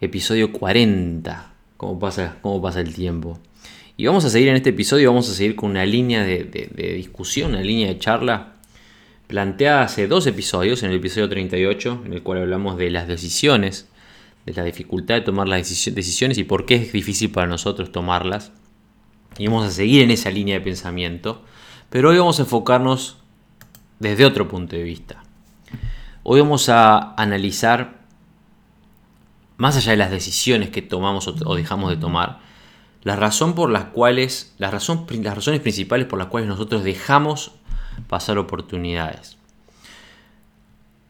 Episodio 40. ¿Cómo pasa, cómo pasa el tiempo? Y vamos a seguir en este episodio, vamos a seguir con una línea de, de- de discusión, una línea de charla planteada hace dos episodios, en el episodio 38, en el cual hablamos de las decisiones, de la dificultad de tomar las decisi- decisiones y por qué es difícil para nosotros tomarlas. Y vamos a seguir en esa línea de pensamiento, pero hoy vamos a enfocarnos desde otro punto de vista. Hoy vamos a analizar, más allá de las decisiones que tomamos o, dejamos de tomar, la razón por las cuales, las razones principales por las cuales nosotros dejamos pasar oportunidades.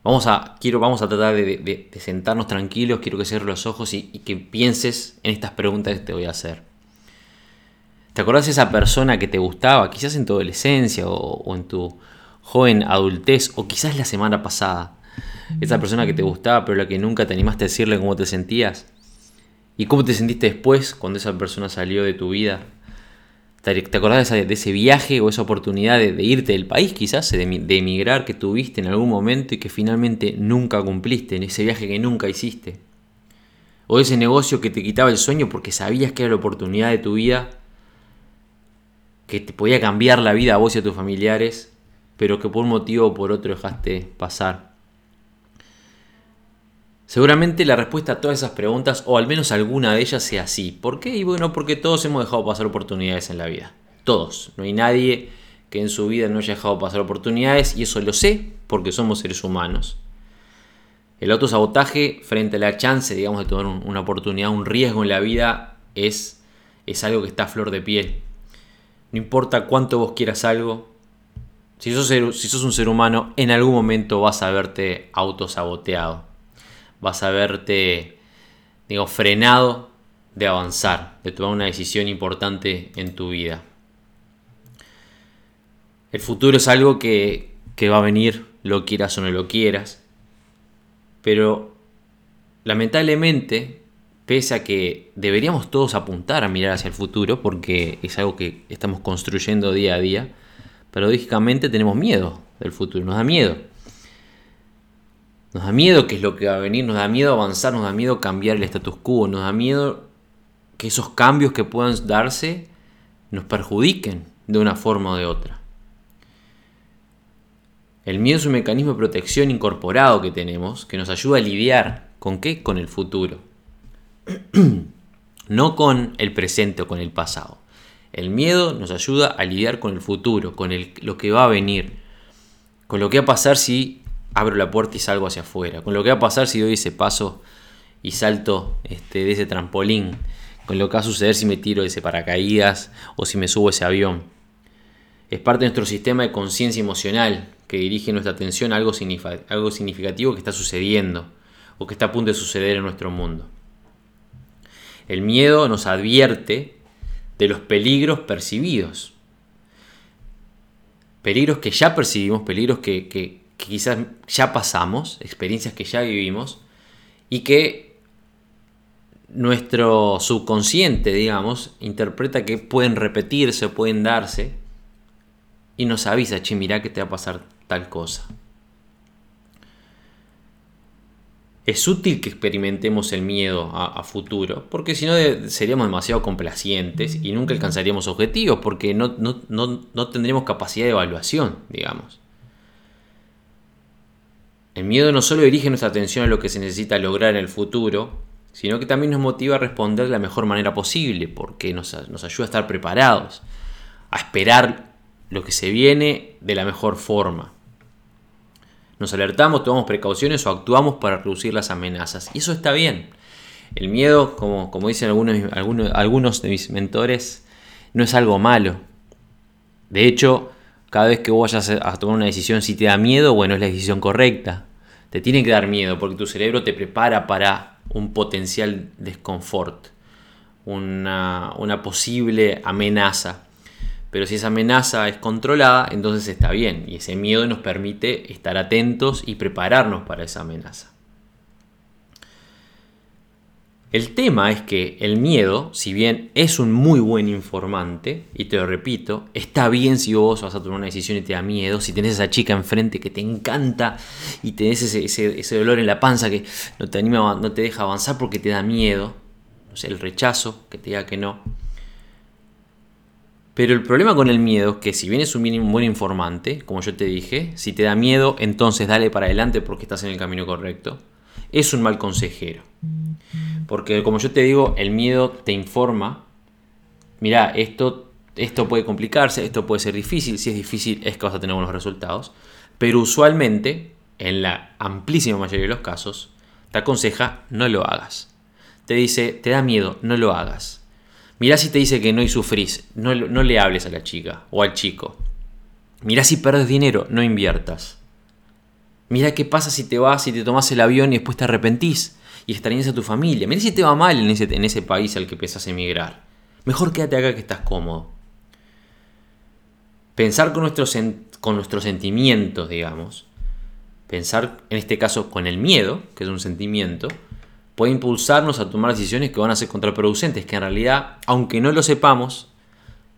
Vamos a, quiero, vamos a tratar de, sentarnos tranquilos, quiero que cierres los ojos y, y que pienses en estas preguntas que te voy a hacer. ¿Te acordás de esa persona que te gustaba, quizás en tu adolescencia o, o en tu joven adultez o quizás la semana pasada? Esa persona que te gustaba pero la que nunca te animaste a decirle cómo te sentías. ¿Y cómo te sentiste después cuando esa persona salió de tu vida? ¿Te acordás de, ese viaje o esa oportunidad de, de irte del país quizás, de, de emigrar que tuviste en algún momento y que finalmente nunca cumpliste, en ese viaje que nunca hiciste? ¿O ese negocio que te quitaba el sueño porque sabías que era la oportunidad de tu vida que te podía cambiar la vida a vos y a tus familiares, pero que por un motivo o por otro dejaste pasar. Seguramente la respuesta a todas esas preguntas, o al menos alguna de ellas, sea sí. ¿Por qué? Y bueno, porque todos hemos dejado pasar oportunidades en la vida. Todos. No hay nadie que en su vida no haya dejado pasar oportunidades, y eso lo sé porque somos seres humanos. El autosabotaje frente a la chance, digamos, de tomar un- una oportunidad, un riesgo en la vida, es, es algo que está a flor de piel. No importa cuánto vos quieras algo, si si sos un ser humano, en algún momento vas a verte autosaboteado. Vas a verte, digo, frenado de avanzar, de tomar una decisión importante en tu vida. El futuro es algo que, que va a venir, lo quieras o no lo quieras. Pero lamentablemente, pese a que deberíamos todos apuntar a mirar hacia el futuro, porque es algo que estamos construyendo día a día, paradójicamente tenemos miedo del futuro, nos da miedo. Nos da miedo qué es lo que va a venir, nos da miedo avanzar, nos da miedo cambiar el status quo, nos da miedo que esos cambios que puedan darse nos perjudiquen de una forma o de otra. El miedo es un mecanismo de protección incorporado que tenemos que nos ayuda a lidiar con qué? Con el futuro. no con el presente o con el pasado. El miedo nos ayuda a lidiar con el futuro, con lo que va a venir, con lo que va a pasar si abro la puerta y salgo hacia afuera, con lo que va a pasar si doy ese paso y salto este, de ese trampolín, con lo que va a suceder si me tiro de ese paracaídas o si me subo ese avión. Es parte de nuestro sistema de conciencia emocional que dirige nuestra atención a algo, significativo que está sucediendo o que está a punto de suceder en nuestro mundo. El miedo nos advierte de los peligros percibidos. Peligros que ya percibimos, peligros que- que quizás ya pasamos, experiencias que ya vivimos y que nuestro subconsciente, digamos, interpreta que pueden repetirse o pueden darse y nos avisa, che, mirá que te va a pasar tal cosa. Es útil que experimentemos el miedo a, futuro, porque si no seríamos demasiado complacientes y nunca alcanzaríamos objetivos, porque no, no- no- no tendríamos capacidad de evaluación, digamos. El miedo no solo dirige nuestra atención a lo que se necesita lograr en el futuro, sino que también nos motiva a responder de la mejor manera posible, porque nos, ayuda a estar preparados, a esperar lo que se viene de la mejor forma. Nos alertamos, tomamos precauciones o actuamos para reducir las amenazas. Y eso está bien. El miedo, como, dicen algunos, algunos, algunos de mis mentores, no es algo malo. De hecho, cada vez que vos vayas a tomar una decisión, si te da miedo, bueno, es la decisión correcta. Te tiene que dar miedo porque tu cerebro te prepara para un potencial desconfort, una, una posible amenaza. Pero si esa amenaza es controlada, entonces está bien. Y ese miedo nos permite estar atentos y prepararnos para esa amenaza. El tema es que el miedo, si bien es un muy buen informante, y te lo repito, está bien si vos vas a tomar una decisión y te da miedo, si tenés esa chica enfrente que te encanta y tenés ese, dolor en la panza que no te anima, no te deja avanzar porque te da miedo, no sé, el rechazo, que te diga que no. Pero el problema con el miedo es que si bien es un buen informante, como yo te dije, si te da miedo, entonces dale para adelante porque estás en el camino correcto. Es un mal consejero. Porque como yo te digo, el miedo te informa, mira, esto, esto puede complicarse, esto puede ser difícil, si es difícil es que vas a tener buenos resultados, pero usualmente, en la amplísima mayoría de los casos, te aconseja no lo hagas. Te dice, te da miedo, no lo hagas. Mirá si te dice que no y sufrís, no, no le hables a la chica o al chico. Mirá si perdes dinero, no inviertas. Mira qué pasa si te vas y te tomas el avión y después te arrepentís y extrañas a tu familia. Mira si te va mal en ese, en ese país al que a emigrar. Mejor quédate acá que estás cómodo. Pensar con nuestros, con nuestros sentimientos, digamos, pensar en este caso con el miedo, que es un sentimiento, puede impulsarnos a tomar decisiones que van a ser contraproducentes, que en realidad, aunque no lo sepamos,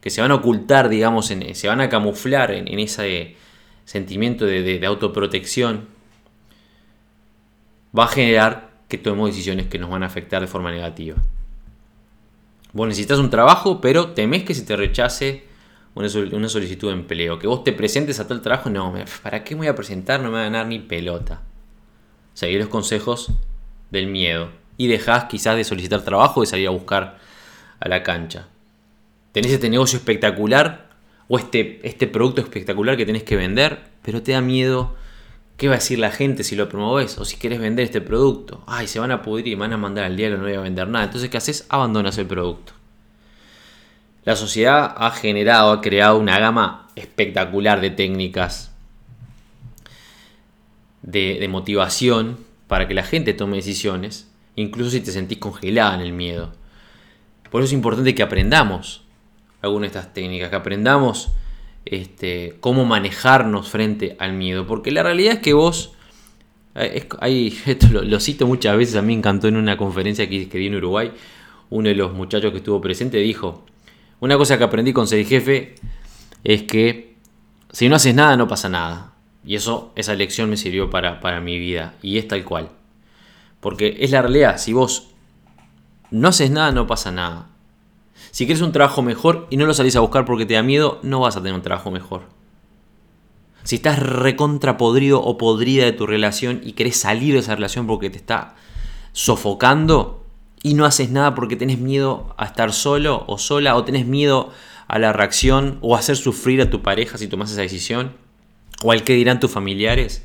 que se van a ocultar, digamos, se van a camuflar en, ese sentimiento de autoprotección, va a generar que tomemos decisiones que nos van a afectar de forma negativa. Vos necesitas un trabajo, pero temes que se te rechace una, solicitud de empleo. Que vos te presentes a tal trabajo, no, ¿para qué me voy a presentar? No me va a ganar ni pelota. Seguir los consejos del miedo. Y dejás quizás de solicitar trabajo, de salir a buscar a la cancha. Tenés este negocio espectacular o este, este producto espectacular que tenés que vender, pero te da miedo ¿Qué va a decir la gente si lo promoves? O si quieres vender este producto. Ay, se van a pudrir y van a mandar al diario, no voy a vender nada. Entonces, ¿qué haces? Abandonas el producto. La sociedad ha generado, ha creado una gama espectacular de técnicas de, de motivación para que la gente tome decisiones, incluso si te sentís congelada en el miedo. Por eso es importante que aprendamos algunas de estas técnicas, que aprendamos este, cómo manejarnos frente al miedo. Porque la realidad es que vos, eh, esto lo, cito muchas veces, a mí me encantó en una conferencia que, que di en Uruguay, uno de los muchachos que estuvo presente dijo, una cosa que aprendí con ser jefe es que si no haces nada no pasa nada. Y eso, esa lección me sirvió para, para mi vida. Y es tal cual. Porque es la realidad, si vos no haces nada no pasa nada. Si quieres un trabajo mejor y no lo salís a buscar porque te da miedo, no vas a tener un trabajo mejor. Si estás recontrapodrido o podrida de tu relación y querés salir de esa relación porque te está sofocando y no haces nada porque tenés miedo a estar solo o sola o tenés miedo a la reacción o a hacer sufrir a tu pareja si tomas esa decisión o al que dirán tus familiares.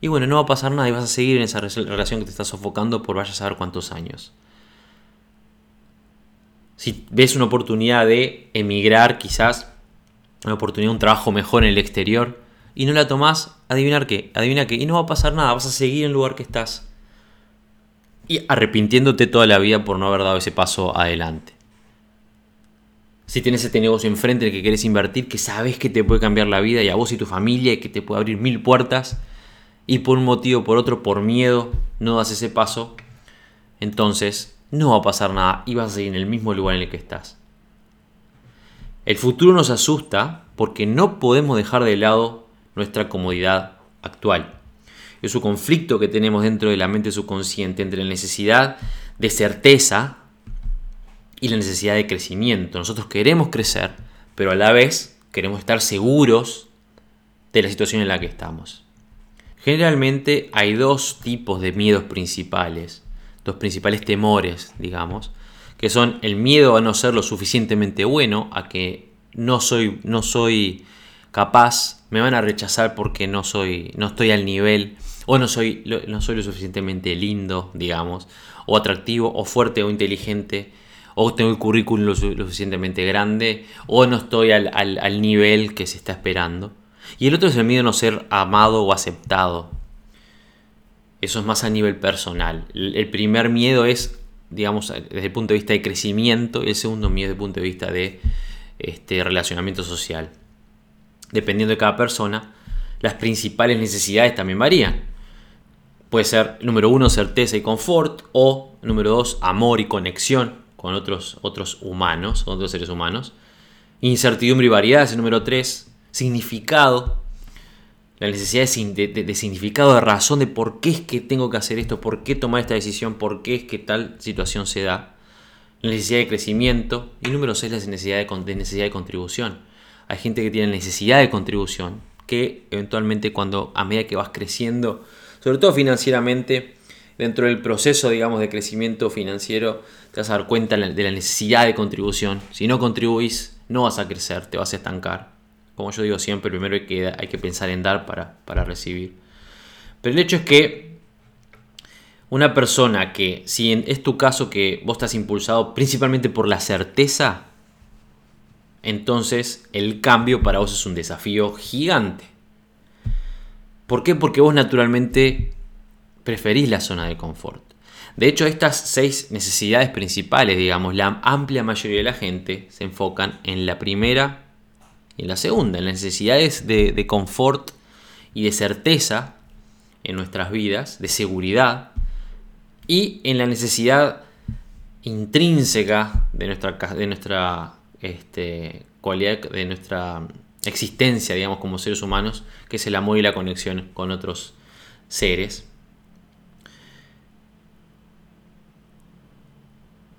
Y bueno, no va a pasar nada y vas a seguir en esa relación que te está sofocando por vaya a saber cuántos años si ves una oportunidad de emigrar quizás, una oportunidad un trabajo mejor en el exterior, y no la tomás, adivinar qué, adivina qué, y no va a pasar nada, vas a seguir en el lugar que estás. Y arrepintiéndote toda la vida por no haber dado ese paso adelante. Si tienes este negocio enfrente en el que quieres invertir, que sabes que te puede cambiar la vida y a vos y tu familia, y que te puede abrir mil puertas, y por un motivo o por otro, por miedo, no das ese paso, entonces no va a pasar nada y vas a seguir en el mismo lugar en el que estás. El futuro nos asusta porque no podemos dejar de lado nuestra comodidad actual. Es un conflicto que tenemos dentro de la mente subconsciente entre la necesidad de certeza y la necesidad de crecimiento. Nosotros queremos crecer, pero a la vez queremos estar seguros de la situación en la que estamos. Generalmente hay dos tipos de miedos principales los principales temores, digamos, que son el miedo a no ser lo suficientemente bueno, a que no soy, no soy capaz, me van a rechazar porque no soy, no estoy al nivel, o no soy, no soy lo suficientemente lindo, digamos, o atractivo, o fuerte, o inteligente, o tengo el currículum lo, suficientemente grande, o no estoy al, al nivel que se está esperando. Y el otro es el miedo a no ser amado o aceptado. Eso es más a nivel personal. El primer miedo es, digamos, desde el punto de vista de crecimiento y el segundo miedo desde el punto de vista de este, relacionamiento social. Dependiendo de cada persona, las principales necesidades también varían. Puede ser, número uno, certeza y confort, o número dos, amor y conexión con otros, otros humanos, otros seres humanos. Incertidumbre y variedad, número tres, significado, la necesidad de, significado, de razón, de por qué es que tengo que hacer esto, por qué tomar esta decisión, por qué es que tal situación se da. La necesidad de crecimiento. Y número 6, la necesidad de, necesidad de contribución. Hay gente que tiene necesidad de contribución, que eventualmente cuando a medida que vas creciendo, sobre todo financieramente, dentro del proceso, digamos, de crecimiento financiero, te vas a dar cuenta de la necesidad de contribución. Si no contribuís, no vas a crecer, te vas a estancar. Como yo digo siempre, primero hay que, hay que pensar en dar para, para recibir. Pero el hecho es que una persona que, si es tu caso que vos estás impulsado principalmente por la certeza, entonces el cambio para vos es un desafío gigante. ¿Por qué? Porque vos naturalmente preferís la zona de confort. De hecho, estas seis necesidades principales, digamos, la amplia mayoría de la gente se enfocan en la primera en la segunda, en las necesidades de, confort y de certeza en nuestras vidas, de seguridad, y en la necesidad intrínseca de nuestra, de nuestra este, cualidad, de nuestra existencia, digamos, como seres humanos, que es el amor y la conexión con otros seres.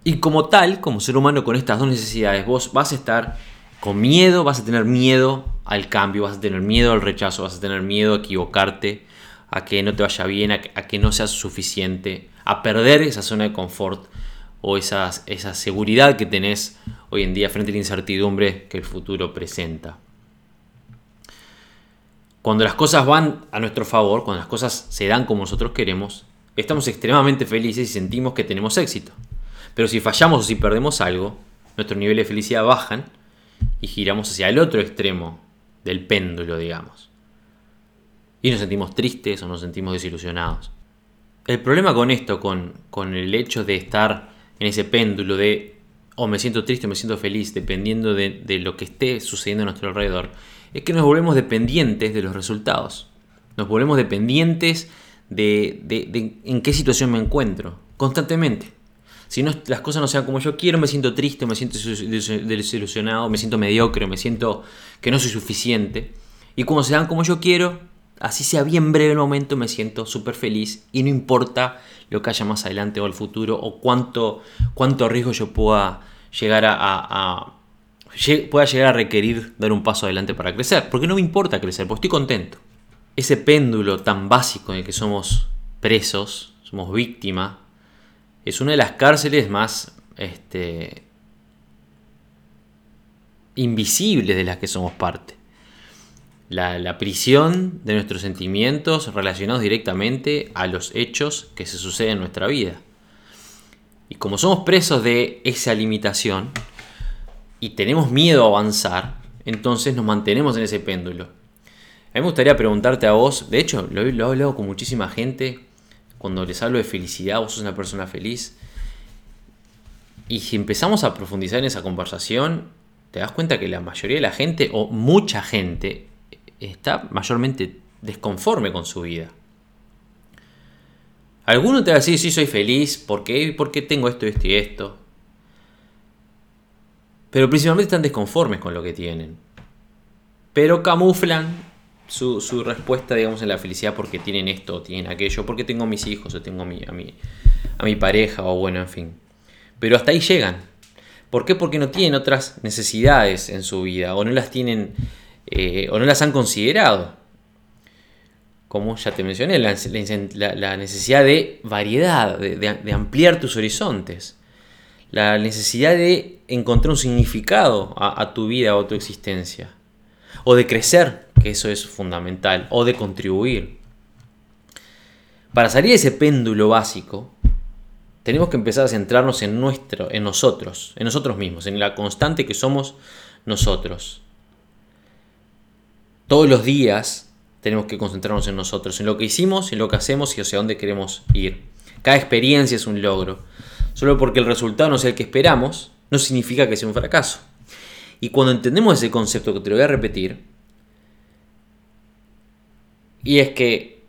Y como tal, como ser humano con estas dos necesidades, vos vas a estar con miedo, vas a tener miedo al cambio, vas a tener miedo al rechazo, vas a tener miedo a equivocarte, a que no te vaya bien, a que, no seas suficiente, a perder esa zona de confort o esa seguridad que tenés hoy en día frente a la incertidumbre que el futuro presenta. Cuando las cosas van a nuestro favor, cuando las cosas se dan como nosotros queremos, estamos extremadamente felices y sentimos que tenemos éxito. Pero si fallamos o si perdemos algo, nuestros niveles de felicidad bajan y giramos hacia el otro extremo del péndulo, digamos. Y nos sentimos tristes o nos sentimos desilusionados. El problema con esto, con, el hecho de estar en ese péndulo de o me siento triste o me siento feliz, dependiendo de, lo que esté sucediendo a nuestro alrededor, es que nos volvemos dependientes de los resultados. Nos volvemos dependientes de, de en qué situación me encuentro, constantemente. Si no, las cosas no sean como yo quiero, me siento triste, me siento desilusionado, me siento mediocre, me siento que no soy suficiente. Y cuando se dan como yo quiero, así sea bien breve el momento, me siento súper feliz y no importa lo que haya más adelante o al futuro o cuánto, cuánto riesgo yo pueda llegar a, pueda llegar a requerir dar un paso adelante para crecer. Porque no me importa crecer, porque estoy contento. Ese péndulo tan básico en el que somos presos, somos víctimas, es una de las cárceles más este, invisibles de las que somos parte. La, prisión de nuestros sentimientos relacionados directamente a los hechos que se suceden en nuestra vida. Y como somos presos de esa limitación y tenemos miedo a avanzar, entonces nos mantenemos en ese péndulo. A mí me gustaría preguntarte a vos, de hecho lo, lo he hablado con muchísima gente, cuando les hablo de felicidad, vos sos una persona feliz. Y si empezamos a profundizar en esa conversación, te das cuenta que la mayoría de la gente, o mucha gente, está mayormente desconforme con su vida. Alguno te va a decir, sí, soy feliz, ¿por qué? Porque tengo esto, esto y esto. Pero principalmente están desconformes con lo que tienen. Pero camuflan su, respuesta, digamos, en la felicidad porque tienen esto tienen aquello, porque tengo mis hijos o tengo a mi, a mi, a mi pareja o bueno, en fin. Pero hasta ahí llegan. ¿Por qué? Porque no tienen otras necesidades en su vida o no las tienen eh, o no las han considerado. Como ya te mencioné, la, necesidad de variedad, de ampliar tus horizontes la necesidad de encontrar un significado a, a, tu vida o a tu existencia. O de crecer, que eso es fundamental, o de contribuir. Para salir de ese péndulo básico, tenemos que empezar a centrarnos en, nuestro, en nosotros, en nosotros mismos, en la constante que somos nosotros. Todos los días tenemos que concentrarnos en nosotros, en lo que hicimos, en lo que hacemos y hacia dónde queremos ir. Cada experiencia es un logro. Solo porque el resultado no sea el que esperamos, no significa que sea un fracaso. Y cuando entendemos ese concepto, que te lo voy a repetir, y es que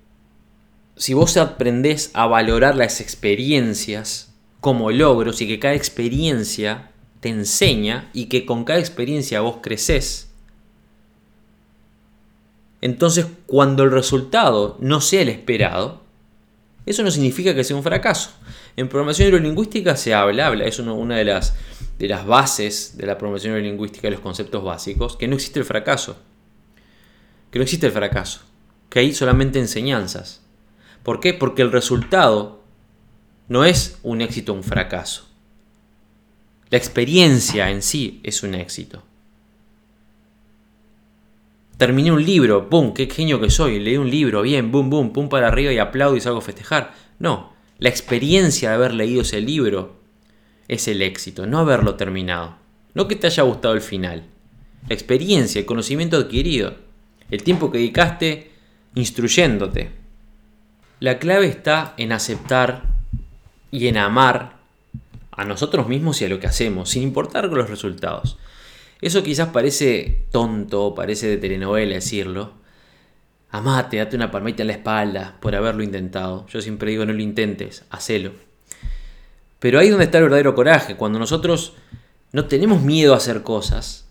si vos aprendés a valorar las experiencias como logros y que cada experiencia te enseña y que con cada experiencia vos creces, entonces cuando el resultado no sea el esperado, eso no significa que sea un fracaso. En programación neurolingüística se habla, habla es una de las, de las bases de la programación neurolingüística, de los conceptos básicos, que no existe el fracaso. Que no existe el fracaso. Que hay solamente enseñanzas. ¿Por qué? Porque el resultado no es un éxito o un fracaso. La experiencia en sí es un éxito. Terminé un libro, ¡pum! ¡Qué genio que soy! Leí un libro, bien, ¡bum, bum! ¡pum! para arriba y aplaudo y salgo a festejar. No, la experiencia de haber leído ese libro es el éxito, no haberlo terminado. No que te haya gustado el final. La experiencia, el conocimiento adquirido, el tiempo que dedicaste instruyéndote. La clave está en aceptar y en amar a nosotros mismos y a lo que hacemos, sin importar los resultados. Eso quizás parece tonto, parece de telenovela decirlo, Amate, date una palmita en la espalda por haberlo intentado. Yo siempre digo, no lo intentes, hacelo. Pero ahí es donde está el verdadero coraje, cuando nosotros no tenemos miedo a hacer cosas,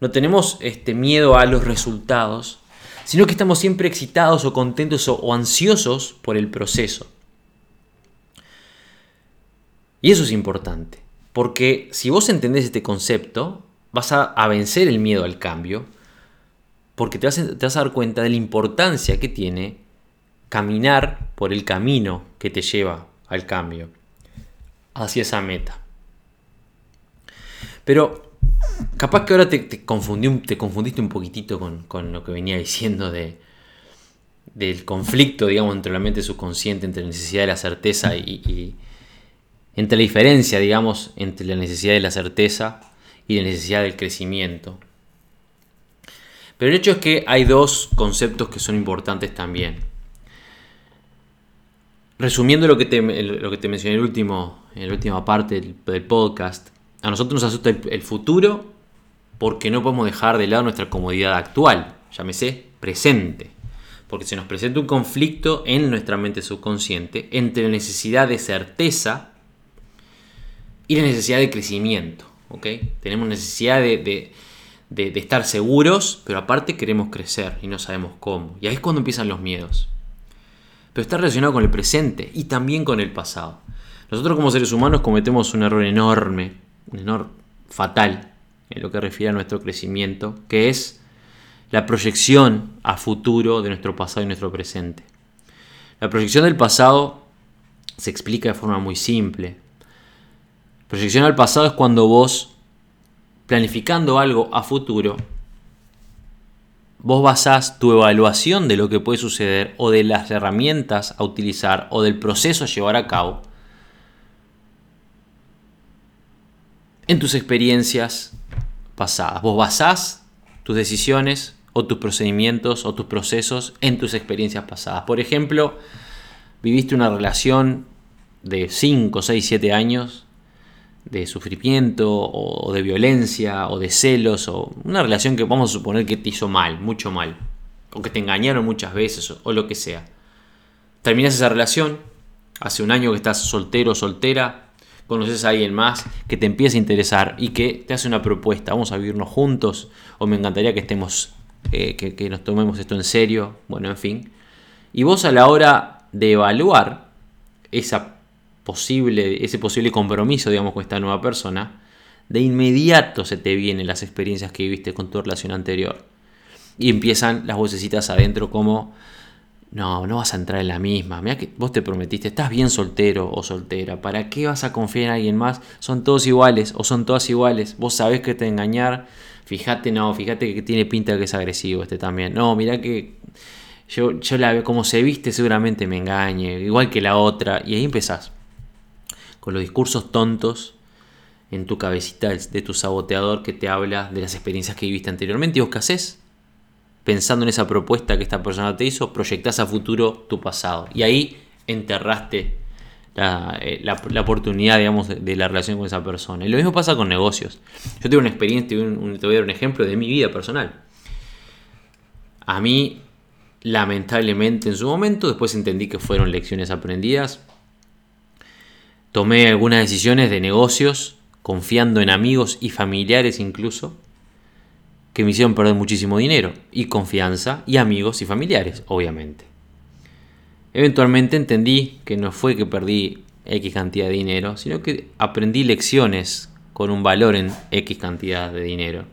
no tenemos este miedo a los resultados, sino que estamos siempre excitados o contentos o, ansiosos por el proceso. Y eso es importante, porque si vos entendés este concepto, vas a vencer el miedo al cambio, porque te vas, a, dar cuenta de la importancia que tiene caminar por el camino que te lleva al cambio, hacia esa meta. Pero capaz que ahora te, te, te confundiste un poquitito con, lo que venía diciendo de, del conflicto, digamos, entre la mente subconsciente, entre la necesidad de la certeza y entre la diferencia, digamos, entre la necesidad de la certeza y la necesidad del crecimiento. Pero el hecho es que hay dos conceptos que son importantes también. Resumiendo lo que te, lo que te mencioné en, el último, la última parte del, podcast, a nosotros nos asusta el, futuro porque no podemos dejar de lado nuestra comodidad actual, llámese presente. Porque se nos presenta un conflicto en nuestra mente subconsciente entre la necesidad de certeza y la necesidad de crecimiento. Tenemos necesidad de, estar seguros, pero aparte queremos crecer y no sabemos cómo. Y ahí es cuando empiezan los miedos. Pero está relacionado con el presente y también con el pasado. Nosotros como seres humanos cometemos un error enorme, un error fatal en lo que refiere a nuestro crecimiento, que es la proyección a futuro de nuestro pasado y nuestro presente. La proyección del pasado se explica de forma muy simple. Proyección al pasado es cuando vos planificando algo a futuro, vos basás tu evaluación de lo que puede suceder o de las herramientas a utilizar o del proceso a llevar a cabo en tus experiencias pasadas. Vos basás tus decisiones o tus procedimientos o tus procesos en tus experiencias pasadas. Por ejemplo, viviste una relación de 5, 6, 7 años de sufrimiento o de violencia o de celos o una relación que vamos a suponer que te hizo mal, mucho mal, o que te engañaron muchas veces o, lo que sea. Terminas esa relación, hace un año que estás soltero o soltera, conoces a alguien más que te empieza a interesar y que te hace una propuesta, vamos a vivirnos juntos o me encantaría que estemos, eh, que, que nos tomemos esto en serio, bueno, en fin. Y vos a la hora de evaluar esa posible, ese posible compromiso, digamos, con esta nueva persona, de inmediato se te vienen las experiencias que viviste con tu relación anterior. Y empiezan las vocecitas adentro como, no, no vas a entrar en la misma. Mira que vos te prometiste, estás bien soltero o soltera. ¿Para qué vas a confiar en alguien más? Son todos iguales o son todas iguales. Vos sabés que te engañar. Fíjate, no, fíjate que tiene pinta que es agresivo este también. No, mira que yo, yo la veo como se viste, seguramente me engañe. Igual que la otra. Y ahí empezás con los discursos tontos en tu cabecita de tu saboteador que te habla de las experiencias que viviste anteriormente y vos qué haces. pensando en esa propuesta que esta persona te hizo, proyectás a futuro tu pasado. Y ahí enterraste la, eh, oportunidad, digamos, de, la relación con esa persona. Y lo mismo pasa con negocios. Yo tengo una experiencia, te voy a dar un ejemplo de mi vida personal. A mí, lamentablemente en su momento, después entendí que fueron lecciones aprendidas. Tomé algunas decisiones de negocios, confiando en amigos y familiares incluso, que me hicieron perder muchísimo dinero, y confianza, y amigos y familiares, obviamente. Eventualmente entendí que no fue que perdí X cantidad de dinero, sino que aprendí lecciones con un valor en X cantidad de dinero.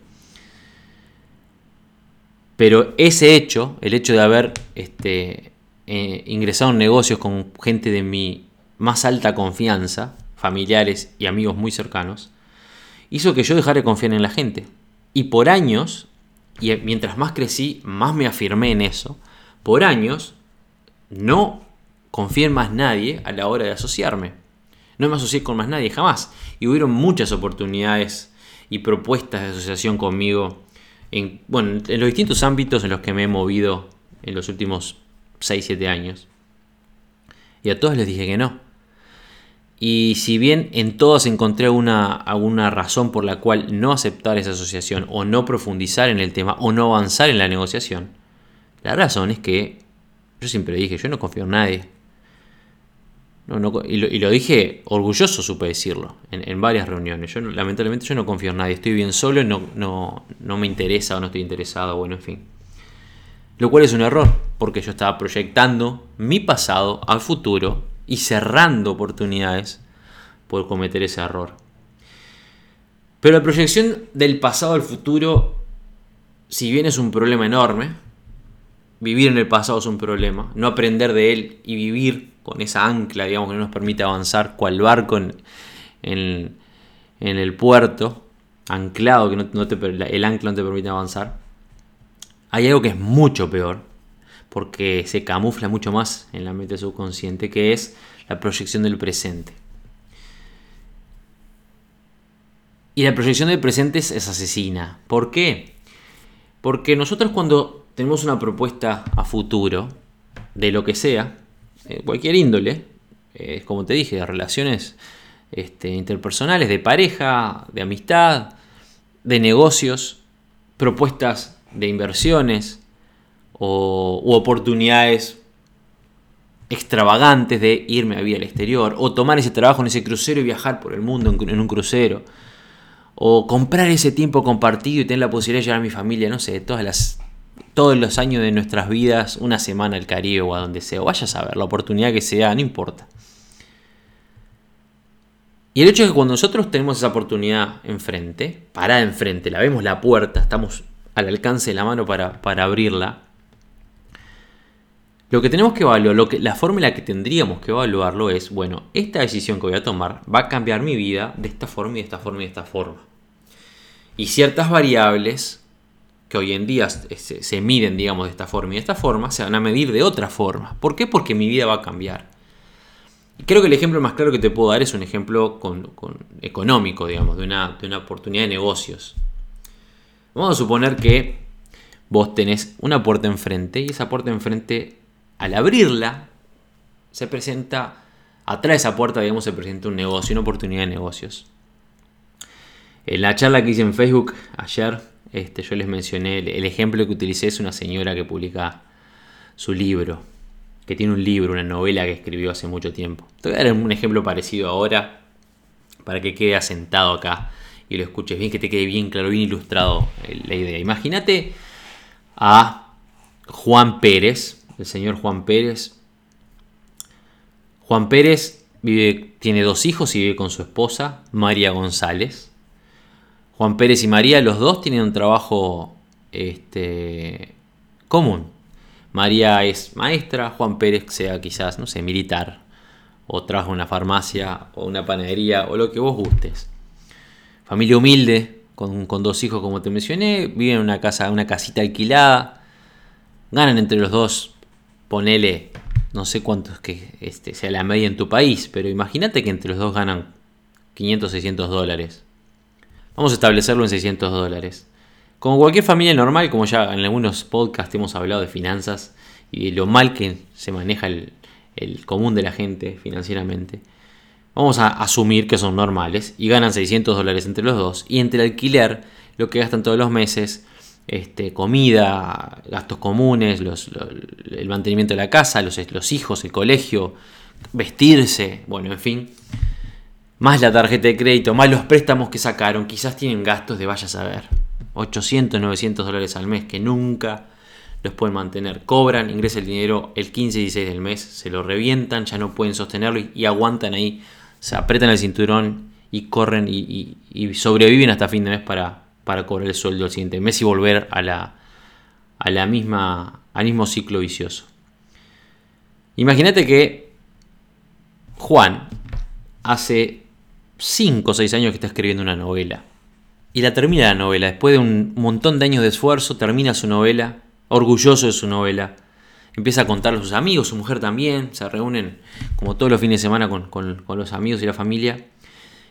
Pero ese hecho, el hecho de haber este, eh, ingresado en negocios con gente de mi más alta confianza, familiares y amigos muy cercanos, hizo que yo dejara de confiar en la gente. Y por años, y mientras más crecí, más me afirmé en eso, por años no confié en más nadie a la hora de asociarme. No me asocié con más nadie jamás. Y hubieron muchas oportunidades y propuestas de asociación conmigo en, bueno, en los distintos ámbitos en los que me he movido en los últimos 6-7 años. Y a todos les dije que no. Y si bien en todas encontré una, alguna razón por la cual no aceptar esa asociación o no profundizar en el tema o no avanzar en la negociación, la razón es que yo siempre dije, yo no confío en nadie. y, lo, dije orgulloso, supe decirlo, en, varias reuniones. Yo lamentablemente yo no confío en nadie, estoy bien solo, no, no, no me interesa o no estoy interesado, bueno, en fin. Lo cual es un error, porque yo estaba proyectando mi pasado al futuro y cerrando oportunidades por cometer ese error. Pero la proyección del pasado al futuro, si bien es un problema enorme, vivir en el pasado es un problema, no aprender de él y vivir con esa ancla, digamos, que no nos permite avanzar, cual barco en, el puerto, anclado, que no, el ancla no te permite avanzar, hay algo que es mucho peor, porque se camufla mucho más en la mente subconsciente, que es la proyección del presente. Y la proyección del presente es, asesina. ¿Por qué? Porque nosotros cuando tenemos una propuesta a futuro, de lo que sea, cualquier índole, eh, como te dije, de relaciones este, interpersonales, de pareja, de amistad, de negocios, propuestas de inversiones, o, oportunidades extravagantes de irme a vivir al exterior, o tomar ese trabajo en ese crucero y viajar por el mundo en, un crucero, o comprar ese tiempo compartido y tener la posibilidad de llevar a mi familia, no sé, todas las, todos los años de nuestras vidas, una semana al Caribe o a donde sea, o vaya a saber, la oportunidad que sea, no importa. Y el hecho es que cuando nosotros tenemos esa oportunidad enfrente, parada enfrente, la vemos la puerta, estamos al alcance de la mano para, para abrirla, lo que tenemos que evaluar, la forma en la que tendríamos que evaluarlo es, bueno, esta decisión que voy a tomar va a cambiar mi vida de esta forma y de esta forma y de esta forma. Y ciertas variables que hoy en día se, miden, digamos, de esta forma y de esta forma, se van a medir de otra forma. ¿Por qué? Porque mi vida va a cambiar. Y creo que el ejemplo más claro que te puedo dar es un ejemplo con, económico, digamos, de una oportunidad de negocios. Vamos a suponer que vos tenés una puerta enfrente y esa puerta enfrente al abrirla, se presenta, atrás de esa puerta, digamos, se presenta un negocio, una oportunidad de negocios. En la charla que hice en Facebook ayer, este, yo les mencioné, el, ejemplo que utilicé es una señora que publica su libro, que tiene un libro, una novela que escribió hace mucho tiempo. Te voy a dar un ejemplo parecido ahora, para que quede asentado acá y lo escuches bien, que te quede bien claro, bien ilustrado la idea. Imagínate a Juan Pérez, el señor Juan Pérez. Juan Pérez vive, tiene dos hijos y vive con su esposa, María González. Juan Pérez y María, los dos tienen un trabajo este, común. María es maestra, Juan Pérez sea quizás, no sé, militar, o trabaja en una farmacia, o una panadería, o lo que vos gustes. Familia humilde, con, con dos hijos como te mencioné, viven en una casa, una casita alquilada, ganan entre los dos ponele, no sé cuánto es que este, sea la media en tu país, pero imagínate que entre los dos ganan 500, 600 dólares. Vamos a establecerlo en 600 dólares. Como cualquier familia normal, como ya en algunos podcasts hemos hablado de finanzas y de lo mal que se maneja el, el común de la gente financieramente, vamos a asumir que son normales y ganan 600 dólares entre los dos. Y entre el alquiler, lo que gastan todos los meses, este, comida, gastos comunes, el mantenimiento de la casa, los, hijos, el colegio, vestirse, bueno, en fin. Más la tarjeta de crédito, más los préstamos que sacaron, quizás tienen gastos de vaya a saber. 800, 900 dólares al mes que nunca los pueden mantener. Cobran, ingresa el dinero el 15 y 16 del mes, se lo revientan, ya no pueden sostenerlo y, aguantan ahí, se apretan el cinturón y corren y, sobreviven hasta fin de mes para, para cobrar el sueldo el siguiente mes y volver a la, a la misma, al mismo ciclo vicioso. Imagínate que Juan hace 5 o 6 años que está escribiendo una novela. Y la termina la novela. Después de un montón de años de esfuerzo, termina su novela, orgulloso de su novela. Empieza a contarle a sus amigos, su mujer también. Se reúnen como todos los fines de semana con, los amigos y la familia.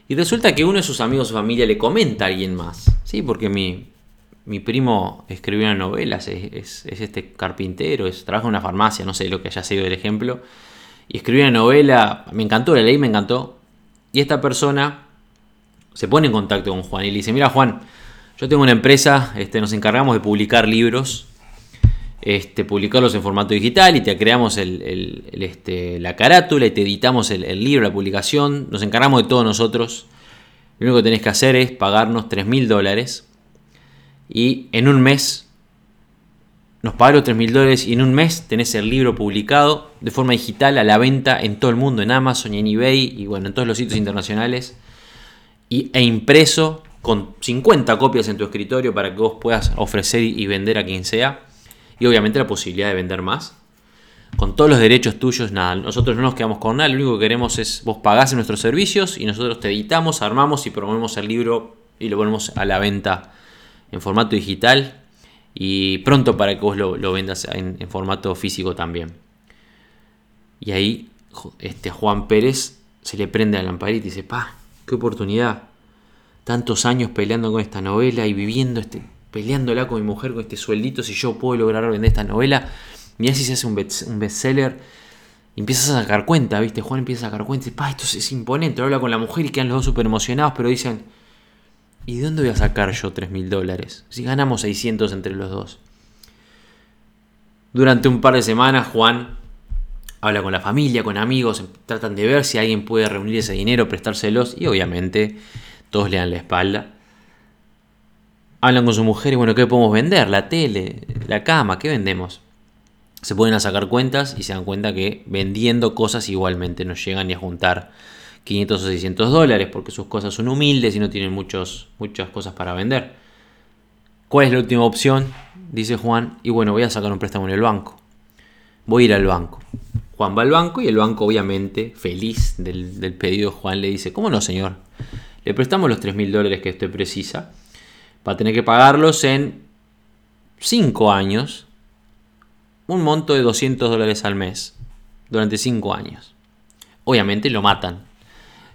Y resulta que uno de sus amigos o familia le comenta a alguien más. Sí, porque mi, mi primo escribió una novela, es, este carpintero, es, trabaja en una farmacia, no sé lo que haya sido el ejemplo. Y escribió una novela, me encantó, la leí, me encantó. Y esta persona se pone en contacto con Juan y le dice, mira Juan, yo tengo una empresa, este, nos encargamos de publicar libros, este, publicarlos en formato digital y te creamos este, la carátula y te editamos el, libro, la publicación, nos encargamos de todo nosotros. Lo único que tenés que hacer es pagarnos 3 mil dólares y en un mes nos pagas los 3 mil dólares y en un mes tenés el libro publicado de forma digital a la venta en todo el mundo, en Amazon y en eBay y bueno, en todos los sitios internacionales y, e impreso con 50 copias en tu escritorio para que vos puedas ofrecer y vender a quien sea. Y obviamente la posibilidad de vender más. Con todos los derechos tuyos, nada. Nosotros no nos quedamos con nada. Lo único que queremos es vos pagás nuestros servicios y nosotros te editamos, armamos y promovemos el libro y lo ponemos a la venta en formato digital. Y pronto para que vos lo, vendas en, en, formato físico también. Y ahí este Juan Pérez se le prende la lamparita y dice, pa, qué oportunidad. Tantos años peleando con esta novela y viviendo, este, peleándola con mi mujer con este sueldito, si yo puedo lograr vender esta novela. Mira si se hace un, bestseller. Empiezas a sacar cuenta, ¿viste? Juan empieza a sacar cuenta y dice, pa, esto es imponente. Habla con la mujer y quedan los dos súper emocionados, pero dicen, ¿y de dónde voy a sacar yo 3 mil dólares? Si ganamos 600 entre los dos. Durante un par de semanas, Juan habla con la familia, con amigos, tratan de ver si alguien puede reunir ese dinero, prestárselos y obviamente todos le dan la espalda. Hablan con su mujer y bueno, ¿qué podemos vender? La tele, la cama, ¿qué vendemos? Se pueden a sacar cuentas y se dan cuenta que vendiendo cosas igualmente no llegan ni a juntar 500 o 600 dólares porque sus cosas son humildes y no tienen muchos, muchas cosas para vender. ¿Cuál es la última opción? Dice Juan, y bueno, voy a sacar un préstamo en el banco. Voy a ir al banco. Juan va al banco y el banco obviamente, feliz del, pedido, Juan le dice, ¿cómo no señor? Le prestamos los 3 mil dólares que usted precisa. Va a tener que pagarlos en 5 años. Un monto de 200 dólares al mes. Durante 5 años. Obviamente lo matan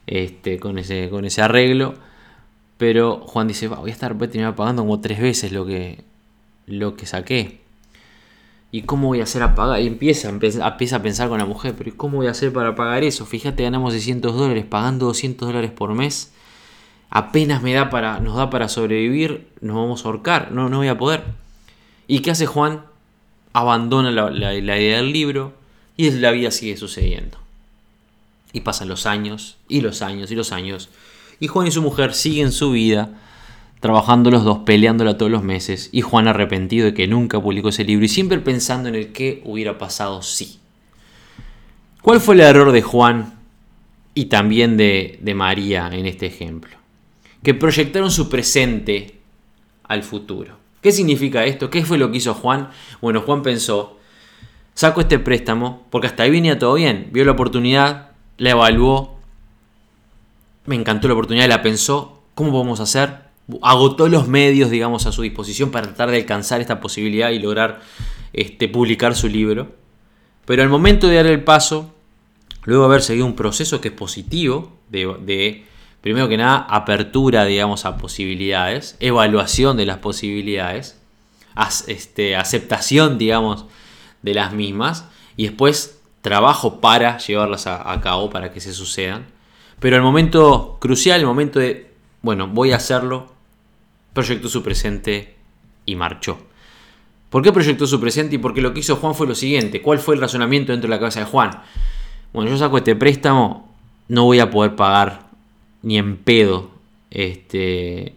este, con, ese, con ese arreglo. Pero Juan dice, voy a estar voy a pagando como 3 veces lo que, lo que saqué. ¿Y cómo voy a hacer a pagar? Y empieza, empieza a pensar con la mujer, pero ¿cómo voy a hacer para pagar eso? Fíjate, ganamos 600 dólares, pagando 200 dólares por mes. Apenas me da para, nos da para sobrevivir, nos vamos a ahorcar, no, no voy a poder. ¿Y qué hace Juan? Abandona la, idea del libro y la vida sigue sucediendo. Y pasan los años, y los años, y los años. Y Juan y su mujer siguen su vida trabajando los dos, peleándola todos los meses, y Juan arrepentido de que nunca publicó ese libro y siempre pensando en el qué hubiera pasado si. ¿Cuál fue el error de Juan y también de María en este ejemplo? Que proyectaron su presente al futuro. ¿Qué significa esto? ¿Qué fue lo que hizo Juan? Bueno, Juan pensó, saco este préstamo, porque hasta ahí venía todo bien, vio la oportunidad, la evaluó, me encantó la oportunidad, la pensó, ¿cómo podemos hacer? agotó los medios, digamos, a su disposición para tratar de alcanzar esta posibilidad y lograr este, publicar su libro. Pero al momento de dar el paso, luego de haber seguido un proceso que es positivo, de, primero que nada, apertura, digamos, a posibilidades, evaluación de las posibilidades, este, aceptación, digamos, de las mismas, y después trabajo para llevarlas a, cabo, para que se sucedan. Pero el momento crucial, el momento de, bueno, voy a hacerlo, proyectó su presente y marchó. ¿Por qué proyectó su presente? Y porque lo que hizo Juan fue lo siguiente. ¿Cuál fue el razonamiento dentro de la cabeza de Juan? Bueno, yo saco este préstamo, no voy a poder pagar ni en pedo este,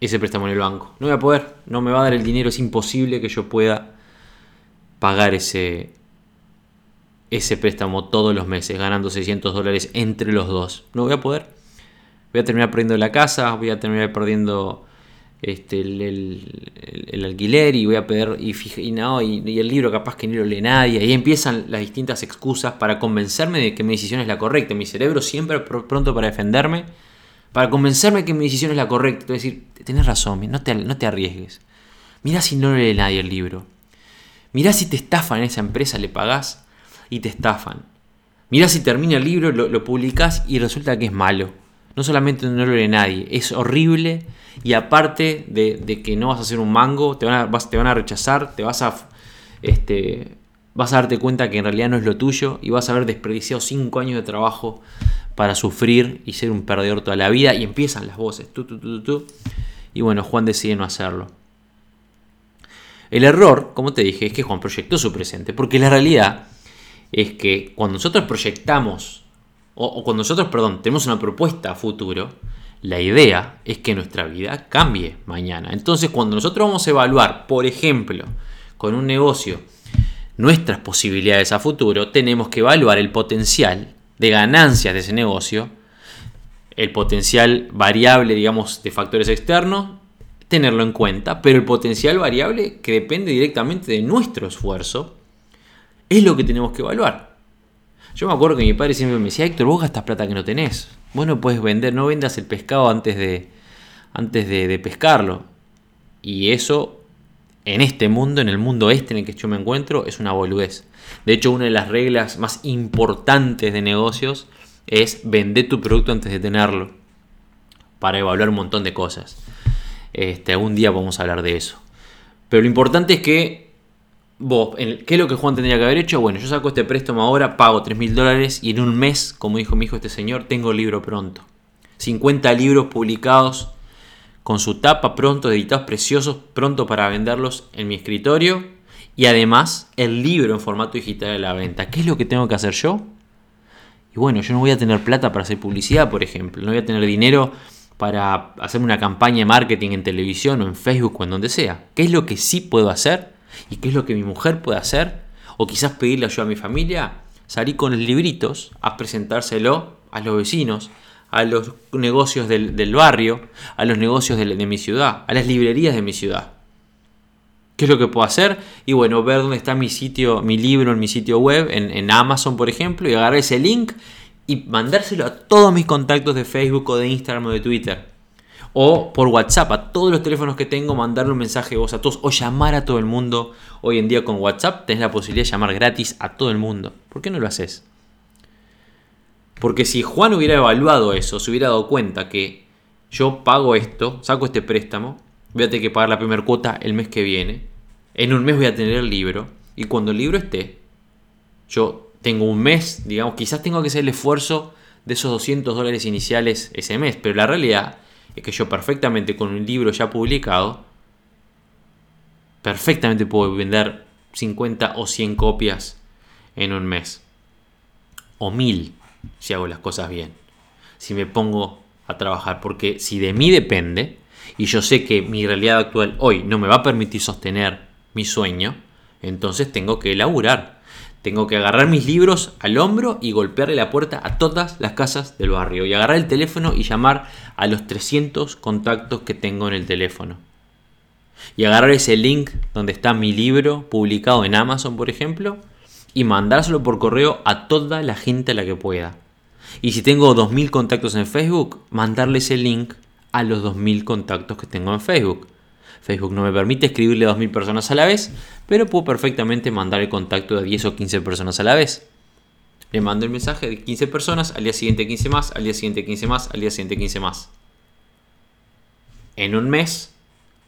ese préstamo en el banco. No voy a poder, no me va a dar el dinero, es imposible que yo pueda pagar ese, ese préstamo todos los meses, ganando 600 dólares entre los dos. No voy a poder. Voy a terminar perdiendo la casa, voy a terminar perdiendo este, el, alquiler y voy a perder y, y, no, y, el libro capaz que ni lo lee nadie. Ahí empiezan las distintas excusas para convencerme de que mi decisión es la correcta. Mi cerebro siempre pronto para defenderme, para convencerme que mi decisión es la correcta. A decir, tenés razón, no te, no te arriesgues. Mira si no lee nadie el libro. Mira si te estafan en esa empresa, le pagás y te estafan. Mira si termina el libro, lo, lo publicás y resulta que es malo. No solamente no lo lee nadie, es horrible. Y aparte de, que no vas a hacer un mango, te van a, van a rechazar, te vas a, este, vas a darte cuenta que en realidad no es lo tuyo y vas a haber desperdiciado 5 años de trabajo para sufrir y ser un perdedor toda la vida. Y empiezan las voces, tú, tú, tú, tú, y bueno, Juan decide no hacerlo. El error, como te dije, es que Juan proyectó su presente, porque la realidad es que cuando nosotros proyectamos, o, cuando nosotros, perdón, tenemos una propuesta a futuro, la idea es que nuestra vida cambie mañana. Entonces, cuando nosotros vamos a evaluar, por ejemplo, con un negocio, nuestras posibilidades a futuro, tenemos que evaluar el potencial de ganancias de ese negocio, el potencial variable, digamos, de factores externos, tenerlo en cuenta, pero el potencial variable que depende directamente de nuestro esfuerzo, es lo que tenemos que evaluar. Yo me acuerdo que mi padre siempre me decía, Héctor, vos gastas plata que no tenés. Vos no puedes vender, no vendas el pescado antes de, antes de, pescarlo. Y eso, en este mundo, en el mundo este en el que yo me encuentro, es una boludez. De hecho, una de las reglas más importantes de negocios es vender tu producto antes de tenerlo. Para evaluar un montón de cosas. Este, algún día vamos a hablar de eso. Pero lo importante es que ¿qué es lo que Juan tendría que haber hecho? Bueno, yo saco este préstamo ahora, pago 3 mil dólares y en un mes, como dijo mi hijo este señor, tengo el libro pronto. 50 libros publicados con su tapa pronto, editados preciosos, pronto para venderlos en mi escritorio. Y además el libro en formato digital a la venta. ¿Qué es lo que tengo que hacer yo? Y bueno, yo no voy a tener plata para hacer publicidad, por ejemplo. No voy a tener dinero para hacer una campaña de marketing en televisión o en Facebook o en donde sea. ¿Qué es lo que sí puedo hacer? ¿Y qué es lo que mi mujer puede hacer? O quizás pedirle ayuda a mi familia. Salir con los libritos a presentárselo a los vecinos, a los negocios del, barrio, a los negocios de, mi ciudad, a las librerías de mi ciudad. ¿Qué es lo que puedo hacer? Y bueno, ver dónde está mi sitio, mi libro en mi sitio web, en, en Amazon, por ejemplo, y agarrar ese link y mandárselo a todos mis contactos de Facebook o de Instagram o de Twitter o por WhatsApp a todos los teléfonos que tengo, mandarle un mensaje de voz a todos o llamar a todo el mundo. Hoy en día con WhatsApp tenés la posibilidad de llamar gratis a todo el mundo. ¿Por qué no lo haces? Porque si Juan hubiera evaluado eso, se hubiera dado cuenta que yo pago esto, saco este préstamo, voy a tener que pagar la primera cuota el mes que viene, en un mes voy a tener el libro, y cuando el libro esté, yo tengo un mes, digamos, quizás tengo que hacer el esfuerzo de esos 200 dólares iniciales ese mes, pero la realidad es que yo perfectamente con un libro ya publicado, perfectamente puedo vender 50 o 100 copias en un mes. O mil, si hago las cosas bien. Si me pongo a trabajar. Porque si de mí depende, y yo sé que mi realidad actual hoy no me va a permitir sostener mi sueño, entonces tengo que elaborar. Tengo que agarrar mis libros al hombro y golpearle la puerta a todas las casas del barrio. Y agarrar el teléfono y llamar a los 300 contactos que tengo en el teléfono. Y agarrar ese link donde está mi libro publicado en Amazon, por ejemplo, y mandárselo por correo a toda la gente a la que pueda. Y si tengo 2.000 contactos en Facebook, mandarle ese link a los 2.000 contactos que tengo en Facebook. Facebook no me permite escribirle a 2.000 personas a la vez, pero puedo perfectamente mandar el contacto de 10 o 15 personas a la vez. Le mando el mensaje de 15 personas, al día siguiente 15 más, al día siguiente 15 más, al día siguiente 15 más. En un mes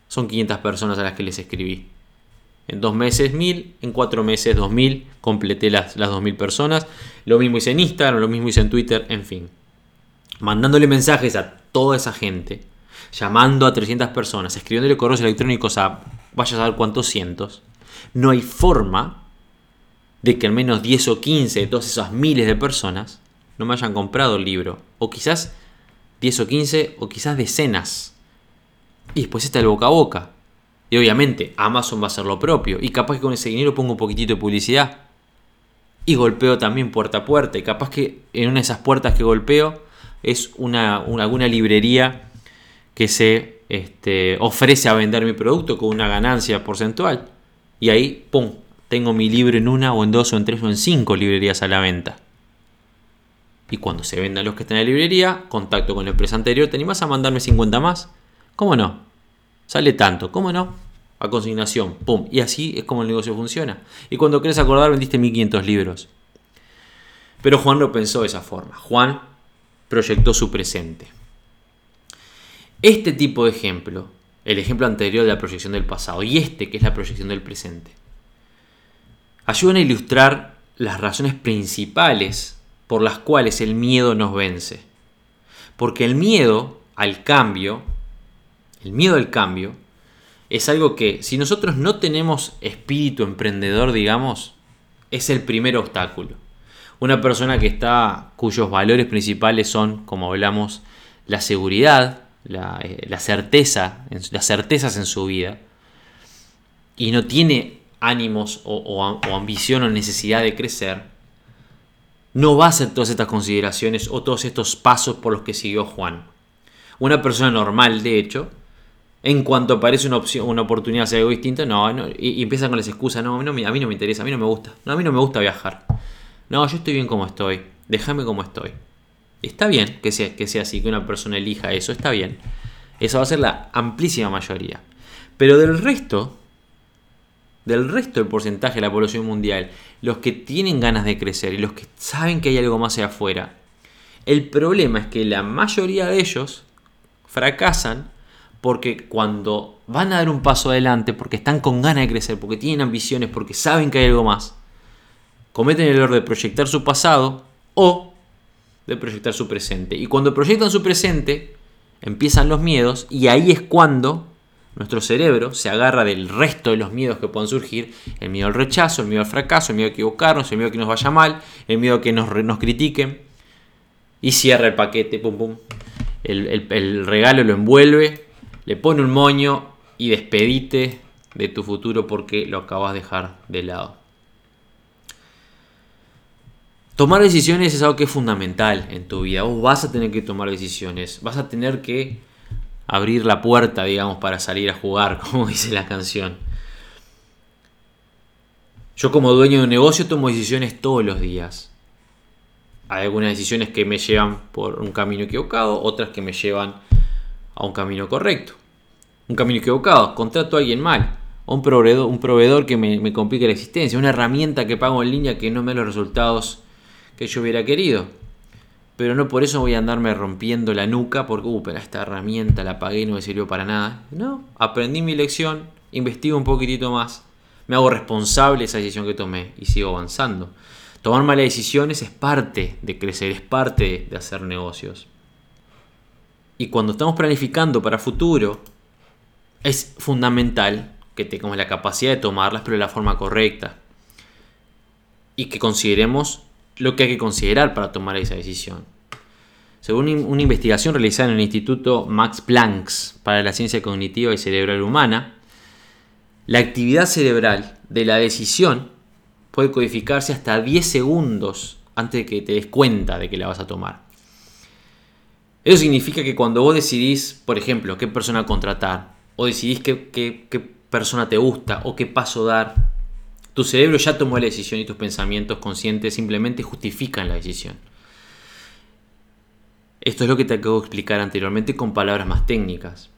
son 500 personas a las que les escribí. En dos meses 1000, en cuatro meses 2000, completé las, las 2000 personas. Lo mismo hice en Instagram, lo mismo hice en Twitter, en fin. Mandándole mensajes a toda esa gente, llamando a 300 personas, escribiéndole correos electrónicos a vaya a saber cuántos cientos. No hay forma de que al menos 10 o 15 de todas esas miles de personas no me hayan comprado el libro. O quizás 10 o 15 o quizás decenas. Y después está el boca a boca. Y obviamente Amazon va a hacer lo propio. Y capaz que con ese dinero pongo un poquitito de publicidad. Y golpeo también puerta a puerta. Y capaz que en una de esas puertas que golpeo es una, alguna librería que se este, ofrece a vender mi producto con una ganancia porcentual. Y ahí, ¡pum! Tengo mi libro en una o en dos o en tres o en cinco librerías a la venta. Y cuando se vendan los que están en la librería, contacto con la empresa anterior, ¿te animás a mandarme 50 más? ¿Cómo no? Sale tanto, ¿cómo no? A consignación, pum. Y así es como el negocio funciona. Y cuando querés acordar, vendiste 1500 libros. Pero Juan no pensó de esa forma. Juan proyectó su presente. Este tipo de ejemplo, el ejemplo anterior de la proyección del pasado y este que es la proyección del presente, ayudan a ilustrar las razones principales por las cuales el miedo nos vence. Porque el miedo al cambio el miedo al cambio, es algo que si nosotros no tenemos espíritu emprendedor, digamos, es el primer obstáculo. Una persona que está, cuyos valores principales son, como hablamos, la seguridad, la, eh, certeza, las certezas en su vida, y no tiene ánimos o, ambición o necesidad de crecer, no va a hacer todas estas consideraciones o todos estos pasos por los que siguió Juan. Una persona normal, de hecho, en cuanto aparece una opción, una oportunidad algo distinto, no, y, empiezan con las excusas, no, a mí no me interesa, a mí no me gusta, no, a mí no me gusta viajar. No, yo estoy bien como estoy, déjame como estoy. Está bien que sea, que sea así, que una persona elija eso, está bien. Esa va a ser la amplísima mayoría. Pero del resto, del resto del porcentaje de la población mundial, los que tienen ganas de crecer y los que saben que hay algo más allá afuera, el problema es que la mayoría de ellos fracasan porque cuando van a dar un paso adelante, porque están con ganas de crecer, porque tienen ambiciones, porque saben que hay algo más, cometen el error de proyectar su pasado o de proyectar su presente. Y cuando proyectan su presente, empiezan los miedos y ahí es cuando nuestro cerebro se agarra del resto de los miedos que puedan surgir, el miedo al rechazo, el miedo al fracaso, el miedo a equivocarnos, el miedo a que nos vaya mal, el miedo a que nos, nos critiquen, y cierra el paquete, pum pum, el regalo lo envuelve le pone un moño y despedite de tu futuro porque lo acabas de dejar de lado. Tomar decisiones es algo que es fundamental en tu vida. Vos vas a tener que tomar decisiones. Vas a tener que abrir la puerta, digamos, para salir a jugar, como dice la canción. Yo como dueño de un negocio tomo decisiones todos los días. Hay algunas decisiones que me llevan por un camino equivocado, otras que me llevan a un camino correcto. Un camino equivocado, contrato a alguien mal, o un proveedor, un proveedor que me, complique la existencia, una herramienta que pago en línea que no me da los resultados que yo hubiera querido. Pero no por eso voy a andarme rompiendo la nuca porque, uh, pero esta herramienta la pagué y no me sirvió para nada. No, aprendí mi lección, investigo un poquitito más, me hago responsable de esa decisión que tomé y sigo avanzando. Tomar malas decisiones es parte de crecer, es parte de hacer negocios. Y cuando estamos planificando para futuro, es fundamental que tengamos la capacidad de tomarlas, pero de la forma correcta. Y que consideremos lo que hay que considerar para tomar esa decisión. Según una investigación realizada en el Instituto Max Planck para la Ciencia Cognitiva y Cerebral Humana, la actividad cerebral de la decisión puede codificarse hasta 10 segundos antes de que te des cuenta de que la vas a tomar. Eso significa que cuando vos decidís, por ejemplo, qué persona contratar, o decidís qué, qué, persona te gusta, o qué paso dar, tu cerebro ya tomó la decisión y tus pensamientos conscientes simplemente justifican la decisión. Esto es lo que te acabo de explicar anteriormente con palabras más técnicas.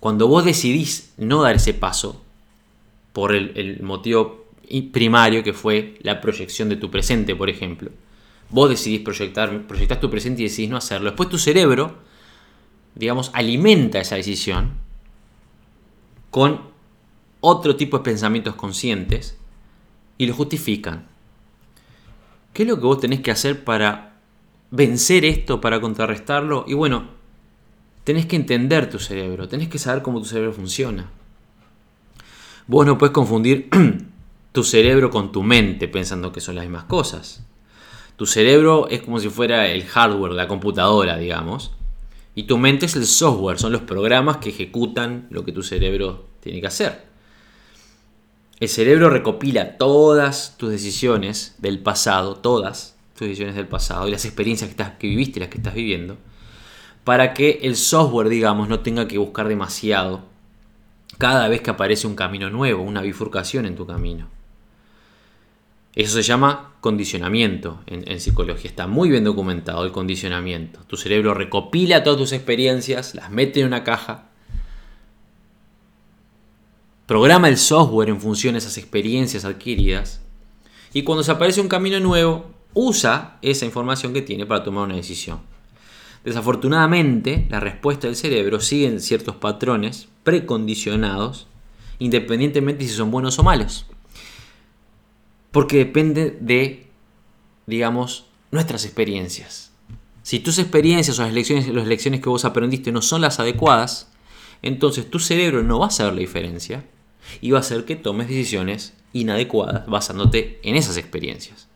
Cuando vos decidís no dar ese paso, por el, motivo primario que fue la proyección de tu presente, por ejemplo. Vos decidís proyectar, proyectás tu presente y decidís no hacerlo. Después tu cerebro, digamos, alimenta esa decisión con otro tipo de pensamientos conscientes y lo justifican. ¿Qué es lo que vos tenés que hacer para vencer esto, para contrarrestarlo? Y bueno, tenés que entender tu cerebro, tenés que saber cómo tu cerebro funciona. Vos no puedes confundir tu cerebro con tu mente pensando que son las mismas cosas. Tu cerebro es como si fuera el hardware, la computadora, digamos. Y tu mente es el software, son los programas que ejecutan lo que tu cerebro tiene que hacer. El cerebro recopila todas tus decisiones del pasado, todas tus decisiones del pasado y las experiencias que, estás, que viviste las que estás viviendo, para que el software, digamos, no tenga que buscar demasiado cada vez que aparece un camino nuevo, una bifurcación en tu camino. Eso se llama condicionamiento en, psicología. Está muy bien documentado el condicionamiento. Tu cerebro recopila todas tus experiencias, las mete en una caja, programa el software en función de esas experiencias adquiridas y cuando se aparece un camino nuevo, usa esa información que tiene para tomar una decisión. Desafortunadamente, la respuesta del cerebro sigue ciertos patrones precondicionados, independientemente si son buenos o malos. Porque depende de, digamos, nuestras experiencias. Si tus experiencias o las lecciones, las lecciones que vos aprendiste no son las adecuadas, entonces tu cerebro no va a saber la diferencia y va a hacer que tomes decisiones inadecuadas basándote en esas experiencias.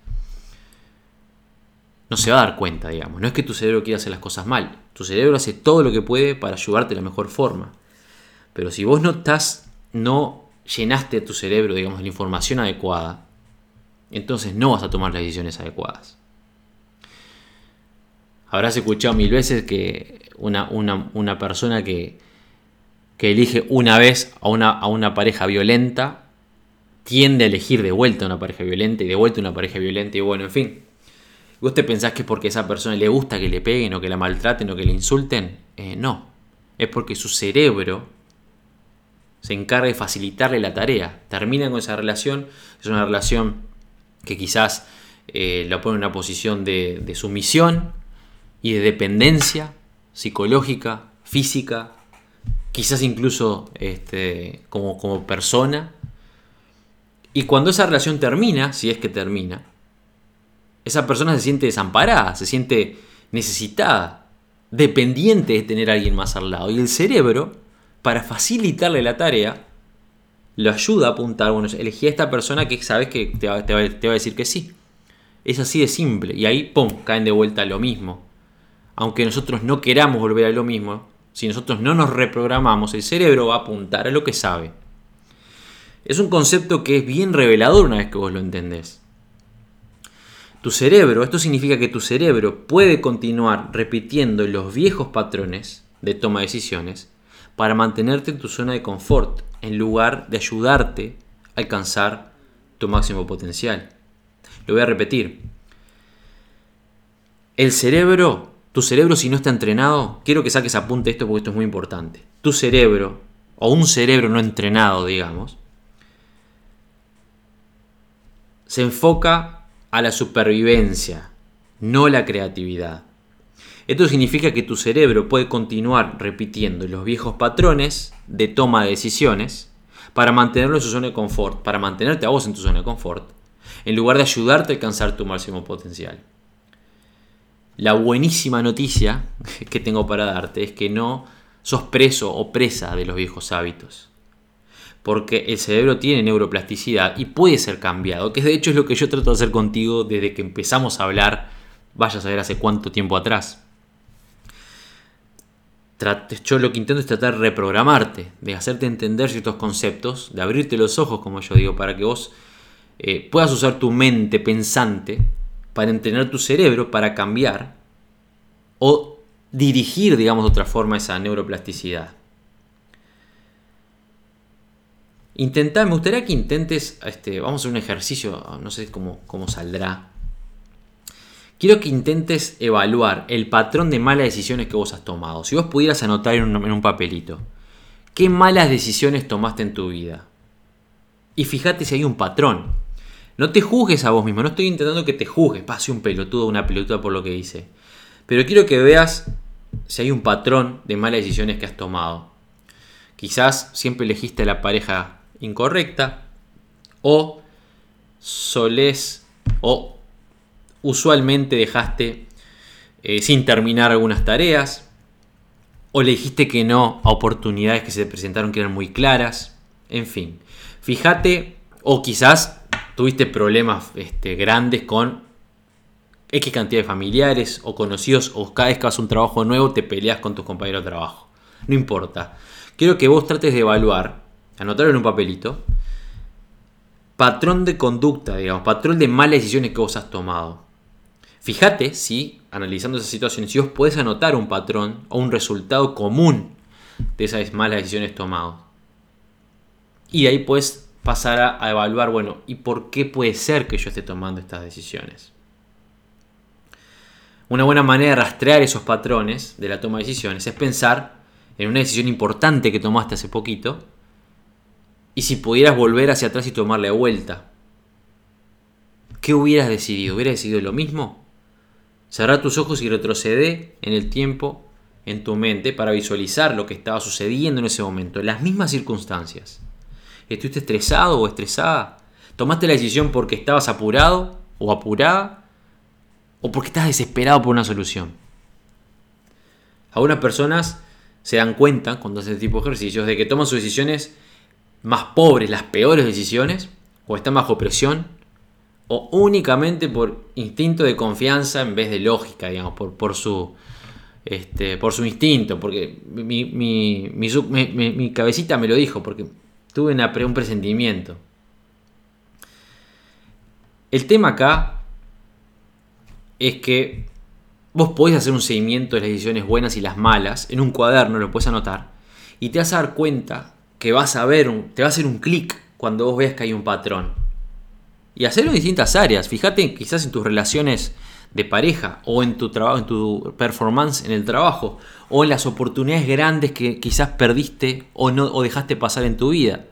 No se va a dar cuenta, digamos. No es que tu cerebro quiera hacer las cosas mal. Tu cerebro hace todo lo que puede para ayudarte de la mejor forma. Pero si vos no estás, no llenaste tu cerebro, digamos, de la información adecuada, entonces no vas a tomar las decisiones adecuadas. Habrás escuchado mil veces que una, una persona que, que, elige una vez a una, a una pareja violenta tiende a elegir de vuelta a una pareja violenta y de vuelta a una pareja violenta y bueno, en fin. ¿Vos te pensás que es porque a esa persona le gusta que le peguen o que la maltraten o que le insulten? Eh, no. Es porque su cerebro se encarga de facilitarle la tarea. Termina con esa relación. Es una relación que quizás eh, la pone en una posición de, sumisión y de dependencia psicológica, física, quizás incluso este, como, como persona. Y cuando esa relación termina, si es que termina, esa persona se siente desamparada, se siente necesitada, dependiente de tener a alguien más al lado. Y el cerebro, para facilitarle la tarea, lo ayuda a apuntar, bueno, elegí a esta persona que sabes que te va, a decir que sí. Es así de simple. Y ahí, ¡pum!, caen de vuelta a lo mismo. Aunque nosotros no queramos volver a lo mismo, si nosotros no nos reprogramamos, el cerebro va a apuntar a lo que sabe. Es un concepto que es bien revelador una vez que vos lo entendés. Tu cerebro, esto significa que tu cerebro puede continuar repitiendo los viejos patrones de toma de decisiones para mantenerte en tu zona de confort en lugar de ayudarte a alcanzar tu máximo potencial. Lo voy a repetir. El cerebro, tu cerebro si no está entrenado, quiero que saques apunte esto porque esto es muy importante. Tu cerebro, o un cerebro no entrenado, digamos, se enfoca a la supervivencia, no la creatividad. Esto significa que tu cerebro puede continuar repitiendo los viejos patrones de toma de decisiones para mantenerlo en su zona de confort, para mantenerte a vos en tu zona de confort, en lugar de ayudarte a alcanzar tu máximo potencial. La buenísima noticia que tengo para darte es que no sos preso o presa de los viejos hábitos porque el cerebro tiene neuroplasticidad y puede ser cambiado, que de hecho es lo que yo trato de hacer contigo desde que empezamos a hablar, vaya a saber hace cuánto tiempo atrás. Yo lo que intento es tratar de reprogramarte, de hacerte entender ciertos conceptos, de abrirte los ojos, como yo digo, para que vos eh, puedas usar tu mente pensante para entrenar tu cerebro para cambiar o dirigir, digamos, de otra forma esa neuroplasticidad. Intenta, me gustaría que intentes, este, vamos a hacer un ejercicio, no sé cómo, cómo saldrá. Quiero que intentes evaluar el patrón de malas decisiones que vos has tomado. Si vos pudieras anotar en un, en un papelito, ¿qué malas decisiones tomaste en tu vida? y fíjate si hay un patrón. No te juzgues a vos mismo, no estoy intentando que te juzgues, pase un pelotudo, una pelotuda por lo que dice. Pero quiero que veas si hay un patrón de malas decisiones que has tomado. Quizás siempre elegiste la pareja incorrecta o solés o usualmente dejaste eh, sin terminar algunas tareas o le dijiste que no a oportunidades que se te presentaron que eran muy claras. En fin, fíjate o quizás tuviste problemas este, grandes con X cantidad de familiares o conocidos o cada vez que vas un trabajo nuevo te peleas con tus compañeros de trabajo. No importa. Quiero que vos trates de evaluar, anotarlo en un papelito, patrón de conducta, digamos, patrón de malas decisiones que vos has tomado. Fíjate si, analizando esas situaciones, si vos podés anotar un patrón o un resultado común de esas malas decisiones tomadas. Y de ahí puedes pasar a, evaluar, bueno, ¿y por qué puede ser que yo esté tomando estas decisiones? Una buena manera de rastrear esos patrones de la toma de decisiones es pensar en una decisión importante que tomaste hace poquito y si pudieras volver hacia atrás y tomarle vuelta. ¿Qué hubieras decidido? ¿Hubieras decidido lo mismo? Cerrar tus ojos y retrocede en el tiempo, en tu mente, para visualizar lo que estaba sucediendo en ese momento, en las mismas circunstancias. ¿Estuviste estresado o estresada? ¿Tomaste la decisión porque estabas apurado o apurada? o porque estás desesperado por una solución. Algunas personas se dan cuenta cuando hacen este tipo de ejercicios de que toman sus decisiones más pobres, las peores decisiones, o están bajo presión, o únicamente por instinto de confianza en vez de lógica, digamos, por, su, este, por su instinto, porque mi, mi, mi, cabecita me lo dijo, porque tuve un presentimiento. El tema acá es que vos podés hacer un seguimiento de las decisiones buenas y las malas en un cuaderno, lo puedes anotar, y te vas a dar cuenta que vas a ver, un, te va a hacer un clic cuando vos veas que hay un patrón. Y hacerlo en distintas áreas. Fíjate quizás en tus relaciones de pareja o en tu trabajo, en tu performance en el trabajo o en las oportunidades grandes que quizás perdiste o no o dejaste pasar en tu vida.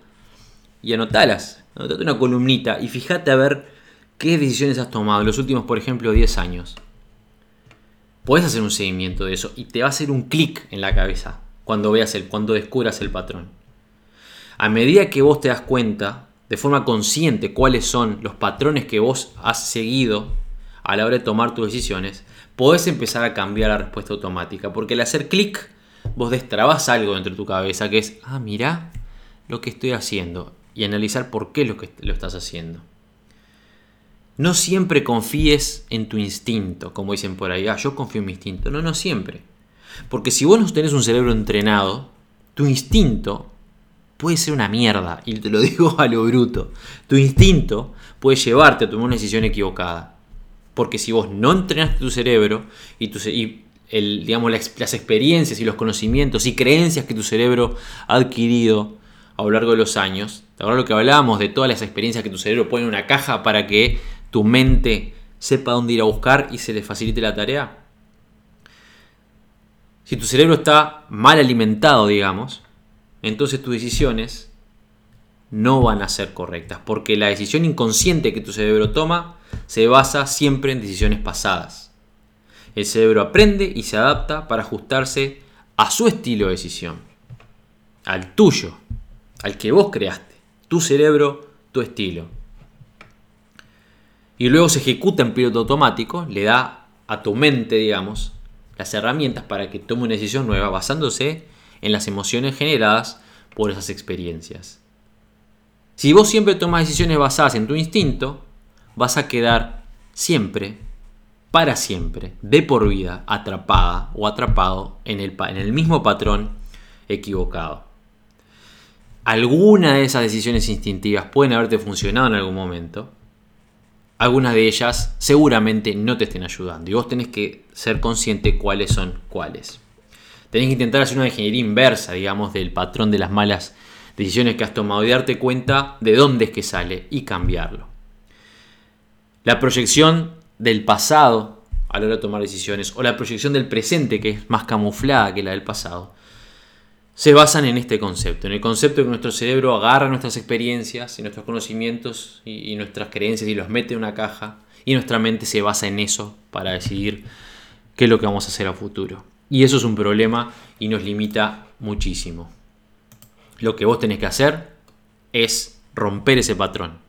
Y anotalas, anotate una columnita y fíjate a ver ¿Qué decisiones has tomado en los últimos, por ejemplo, 10 años? Puedes hacer un seguimiento de eso y te va a hacer un clic en la cabeza cuando veas el, cuando descubras el patrón. A medida que vos te das cuenta de forma consciente cuáles son los patrones que vos has seguido a la hora de tomar tus decisiones, podés empezar a cambiar la respuesta automática. Porque al hacer clic, vos destrabas algo dentro de tu cabeza que es, ah, mira lo que estoy haciendo y analizar por qué lo que lo estás haciendo. No siempre confíes en tu instinto, como dicen por ahí, ah, yo confío en mi instinto. No, no siempre. Porque si vos no tenés un cerebro entrenado, tu instinto puede ser una mierda, y te lo digo a lo bruto. Tu instinto puede llevarte a tomar una decisión equivocada. Porque si vos no entrenaste tu cerebro y, tu, el, digamos, las experiencias y los conocimientos y creencias que tu cerebro ha adquirido a lo largo de los años, ahora lo que hablábamos de todas las experiencias que tu cerebro pone en una caja para que tu mente sepa dónde ir a buscar y se le facilite la tarea? Si tu cerebro está mal alimentado, digamos, entonces tus decisiones no van a ser correctas, porque la decisión inconsciente que tu cerebro toma se basa siempre en decisiones pasadas. El cerebro aprende y se adapta para ajustarse a su estilo de decisión, al tuyo, al que vos creaste, tu cerebro, tu estilo y luego se ejecuta en piloto automático, le da a tu mente, digamos, las herramientas para que tome una decisión nueva basándose en las emociones generadas por esas experiencias. Si vos siempre tomas decisiones basadas en tu instinto, vas a quedar siempre, para siempre, de por vida, atrapada o atrapado en el, en el mismo patrón equivocado. Alguna de esas decisiones instintivas pueden haberte funcionado en algún momento, algunas de ellas seguramente no te estén ayudando y vos tenés que ser consciente cuáles son cuáles. Tenés que intentar hacer una ingeniería inversa, digamos, del patrón de las malas decisiones que has tomado y darte cuenta de dónde es que sale y cambiarlo. La proyección del pasado a la hora de tomar decisiones o la proyección del presente que es más camuflada que la del pasado se basan en este concepto, en el concepto de que nuestro cerebro agarra nuestras experiencias y nuestros conocimientos y, nuestras creencias y los mete en una caja y nuestra mente se basa en eso para decidir qué es lo que vamos a hacer a futuro. Y eso es un problema y nos limita muchísimo. Lo que vos tenés que hacer es romper ese patrón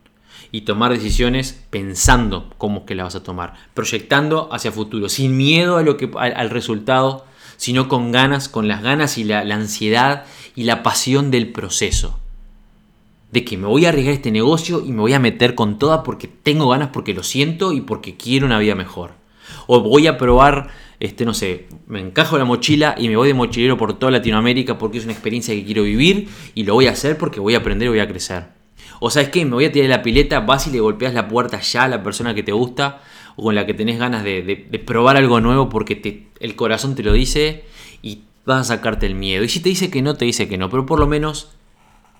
y tomar decisiones pensando cómo es que la vas a tomar, proyectando hacia futuro, sin miedo a lo que, al resultado sino con ganas, con las ganas y la, ansiedad y la pasión del proceso. De que me voy a arriesgar este negocio y me voy a meter con toda porque tengo ganas, porque lo siento y porque quiero una vida mejor. O voy a probar, este, no sé, me encajo la mochila y me voy de mochilero por toda Latinoamérica porque es una experiencia que quiero vivir y lo voy a hacer porque voy a aprender y voy a crecer. O sabes qué, me voy a tirar la pileta, vas y le golpeas la puerta ya a la persona que te gusta o con la que tenés ganas de, probar algo nuevo porque el corazón te lo dice y vas a sacarte el miedo. Y si te dice que no, te dice que no, pero por lo menos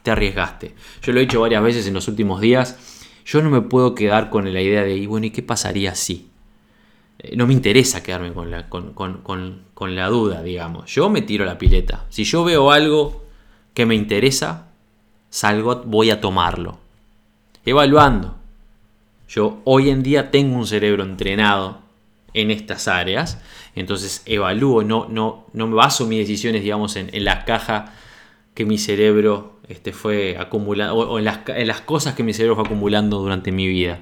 te arriesgaste. Yo lo he dicho varias veces en los últimos días. Yo no me puedo quedar con la idea de, y bueno, ¿y qué pasaría si? Eh, no me interesa quedarme con la, con la duda, digamos. Yo me tiro la pileta. Si yo veo algo que me interesa, salgo, voy a tomarlo. Evaluando. Yo hoy en día tengo un cerebro entrenado en estas áreas, entonces evalúo, no, no, no me baso mis decisiones, digamos, en, la caja que mi cerebro este, fue acumulando, o, en, las, cosas que mi cerebro fue acumulando durante mi vida.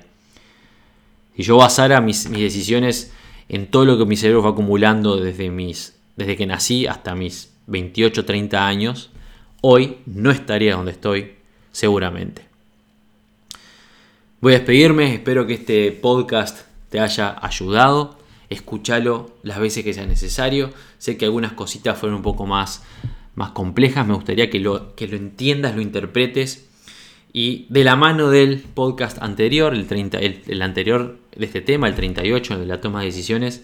Si yo basara mis, mis decisiones en todo lo que mi cerebro fue acumulando desde, mis, desde que nací hasta mis 28, 30 años, hoy no estaría donde estoy, seguramente. Voy a despedirme, espero que este podcast te haya ayudado. Escúchalo las veces que sea necesario. Sé que algunas cositas fueron un poco más, más complejas. Me gustaría que lo, que lo entiendas, lo interpretes. Y de la mano del podcast anterior, el, 30, el, anterior de este tema, el 38, de la toma de decisiones,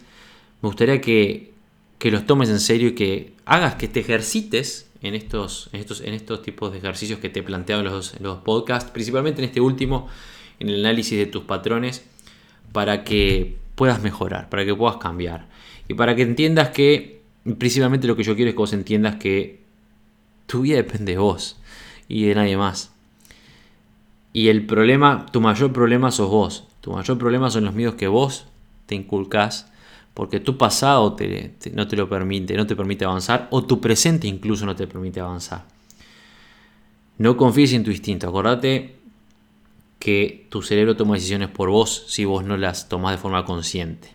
me gustaría que, que los tomes en serio y que hagas, que te ejercites en estos, en estos, en estos tipos de ejercicios que te he planteado en los, los podcasts, principalmente en este último, en el análisis de tus patrones para que puedas mejorar, para que puedas cambiar y para que entiendas que principalmente lo que yo quiero es que vos entiendas que tu vida depende de vos y de nadie más. Y el problema, tu mayor problema sos vos. Tu mayor problema son los miedos que vos te inculcás porque tu pasado no te lo permite, no te permite avanzar o tu presente incluso no te permite avanzar. No confíes en tu instinto. Acordate que tu cerebro toma decisiones por vos si vos no las tomás de forma consciente.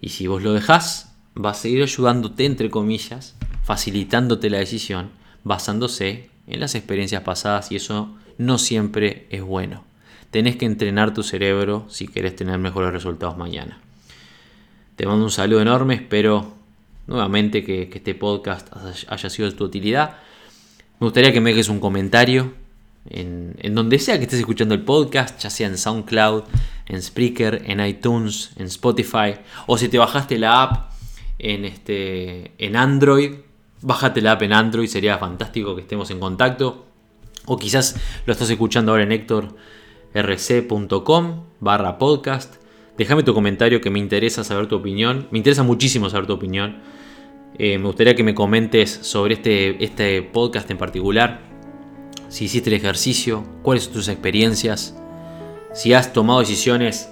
Y si vos lo dejás, va a seguir ayudándote, entre comillas, facilitándote la decisión, basándose en las experiencias pasadas y eso no siempre es bueno. Tenés que entrenar tu cerebro si querés tener mejores resultados mañana. Te mando un saludo enorme, espero nuevamente que, este podcast haya sido de tu utilidad. Me gustaría que me dejes un comentario en, donde sea que estés escuchando el podcast, ya sea en SoundCloud, en Spreaker, en iTunes, en Spotify, o si te bajaste la app en, este, en Android, bájate la app en Android, sería fantástico que estemos en contacto. O quizás lo estás escuchando ahora en hectorrc.com barra podcast. Déjame tu comentario que me interesa saber tu opinión. Me interesa muchísimo saber tu opinión. Eh, me gustaría que me comentes sobre este, este podcast en particular si hiciste el ejercicio, cuáles son tus experiencias, si has tomado decisiones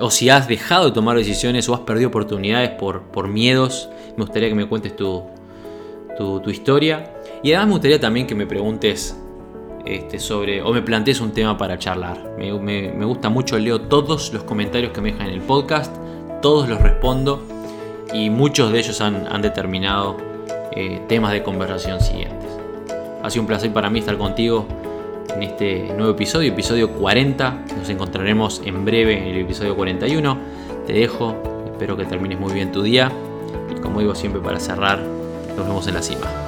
o si has dejado de tomar decisiones o has perdido oportunidades por, por miedos. Me gustaría que me cuentes tu, tu, historia. Y además me gustaría también que me preguntes este, sobre o me plantees un tema para charlar. Me, gusta mucho, leo todos los comentarios que me dejan en el podcast, todos los respondo y muchos de ellos han, determinado eh, temas de conversación siguientes. Ha sido un placer para mí estar contigo en este nuevo episodio, episodio 40. Nos encontraremos en breve en el episodio 41. Te dejo, espero que termines muy bien tu día. Y como digo siempre para cerrar, nos vemos en la cima.